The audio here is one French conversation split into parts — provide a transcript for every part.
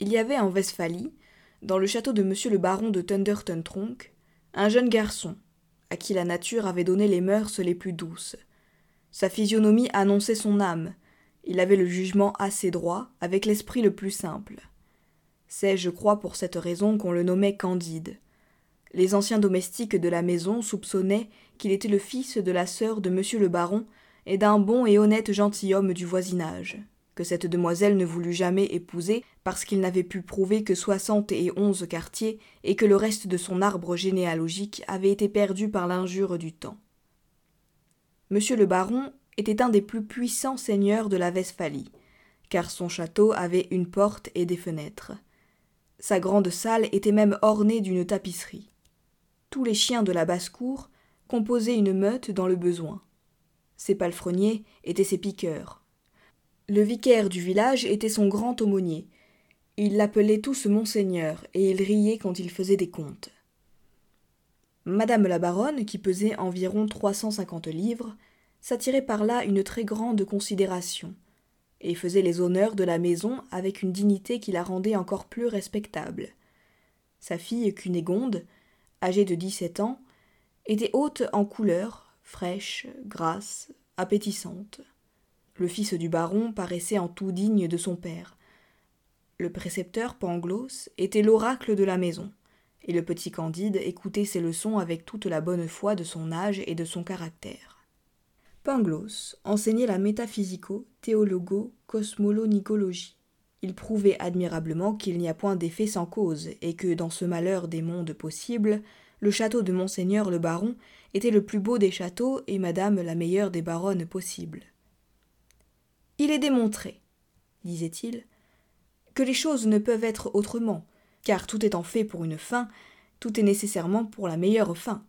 Il y avait en Westphalie, dans le château de monsieur le baron de Thunderton Tronk, un jeune garçon, à qui la nature avait donné les mœurs les plus douces. Sa physionomie annonçait son âme, il avait le jugement assez droit, avec l'esprit le plus simple. C'est, je crois, pour cette raison qu'on le nommait Candide. Les anciens domestiques de la maison soupçonnaient qu'il était le fils de la sœur de monsieur le baron et d'un bon et honnête gentilhomme du voisinage, que cette demoiselle ne voulut jamais épouser parce qu'il n'avait pu prouver que soixante et onze quartiers et que le reste de son arbre généalogique avait été perdu par l'injure du temps. Monsieur le baron était un des plus puissants seigneurs de la Westphalie, car son château avait une porte et des fenêtres. Sa grande salle était même ornée d'une tapisserie. Tous les chiens de la basse-cour composaient une meute dans le besoin. Ses palefreniers étaient ses piqueurs. Le vicaire du village était son grand aumônier. Ils l'appelaient tous Monseigneur, et il riait quand il faisait des comptes. Madame la baronne, qui pesait environ trois cent cinquante livres, s'attirait par là une très grande considération, et faisait les honneurs de la maison avec une dignité qui la rendait encore plus respectable. Sa fille Cunégonde, âgée de dix-sept ans, était haute en couleur, fraîche, grasse, appétissante. Le fils du baron paraissait en tout digne de son père. Le précepteur Pangloss était l'oracle de la maison, et le petit Candide écoutait ses leçons avec toute la bonne foi de son âge et de son caractère. Pangloss enseignait la métaphysico, théologo, cosmolo-nicologie. Il prouvait admirablement qu'il n'y a point d'effet sans cause, et que dans ce malheur des mondes possibles, le château de Monseigneur le baron était le plus beau des châteaux et madame la meilleure des baronnes possibles. Il est démontré, disait-il, que les choses ne peuvent être autrement, car tout étant fait pour une fin, tout est nécessairement pour la meilleure fin.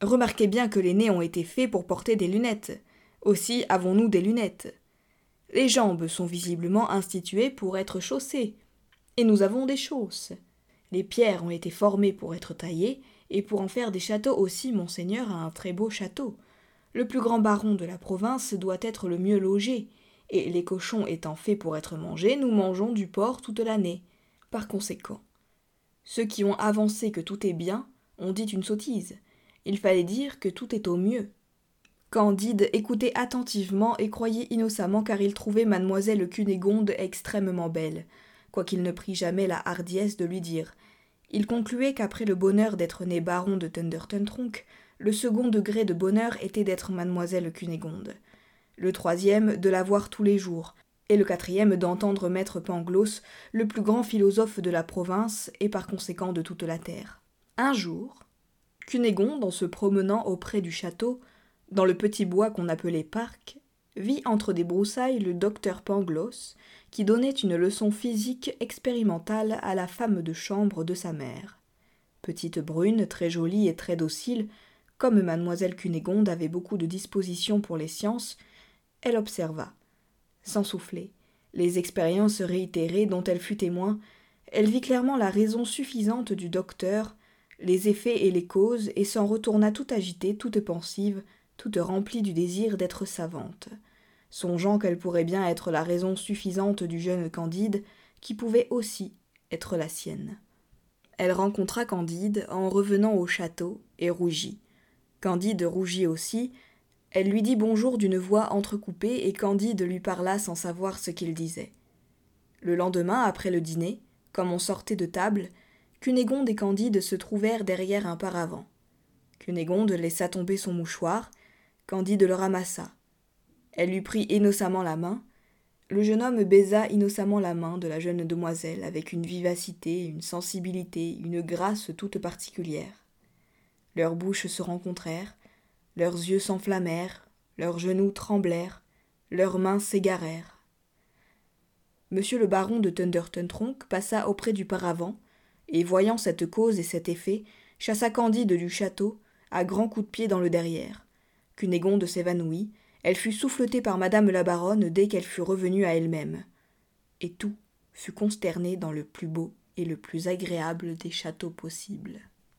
Remarquez bien que les nez ont été faits pour porter des lunettes. Aussi avons-nous des lunettes. Les jambes sont visiblement instituées pour être chaussées, et nous avons des chausses. Les pierres ont été formées pour être taillées, et pour en faire des châteaux aussi, monseigneur a un très beau château. Le plus grand baron de la province doit être le mieux logé, et les cochons étant faits pour être mangés, nous mangeons du porc toute l'année. Par conséquent, ceux qui ont avancé que tout est bien ont dit une sottise. Il fallait dire que tout est au mieux. Candide écoutait attentivement et croyait innocemment car il trouvait mademoiselle Cunégonde extrêmement belle, quoiqu'il ne prit jamais la hardiesse de lui dire. Il concluait qu'après le bonheur d'être né baron de Thunderton Tronk, le second degré de bonheur était d'être mademoiselle Cunégonde, le troisième de la voir tous les jours, et le quatrième d'entendre maître Pangloss, le plus grand philosophe de la province et par conséquent de toute la terre. Un jour, Cunégonde, en se promenant auprès du château, dans le petit bois qu'on appelait parc, vit entre des broussailles le docteur Pangloss, qui donnait une leçon physique expérimentale à la femme de chambre de sa mère. Petite brune, très jolie et très docile, comme mademoiselle Cunégonde avait beaucoup de disposition pour les sciences, elle observa, sans souffler, les expériences réitérées dont elle fut témoin, elle vit clairement la raison suffisante du docteur les effets et les causes, et s'en retourna tout agitée, toute pensive, toute remplie du désir d'être savante, songeant qu'elle pourrait bien être la raison suffisante du jeune Candide, qui pouvait aussi être la sienne. Elle rencontra Candide en revenant au château, et rougit. Candide rougit aussi, elle lui dit bonjour d'une voix entrecoupée, et Candide lui parla sans savoir ce qu'il disait. Le lendemain, après le dîner, comme on sortait de table, Cunégonde et Candide se trouvèrent derrière un paravent. Cunégonde laissa tomber son mouchoir, Candide le ramassa. Elle lui prit innocemment la main. Le jeune homme baisa innocemment la main de la jeune demoiselle avec une vivacité, une sensibilité, une grâce toute particulière. Leurs bouches se rencontrèrent, leurs yeux s'enflammèrent, leurs genoux tremblèrent, leurs mains s'égarèrent. Monsieur le baron de Thunderton Tronk passa auprès du paravent, et voyant cette cause et cet effet, chassa Candide du château à grands coups de pied dans le derrière. Cunégonde s'évanouit, elle fut souffletée par madame la baronne dès qu'elle fut revenue à elle-même. Et tout fut consterné dans le plus beau et le plus agréable des châteaux possibles.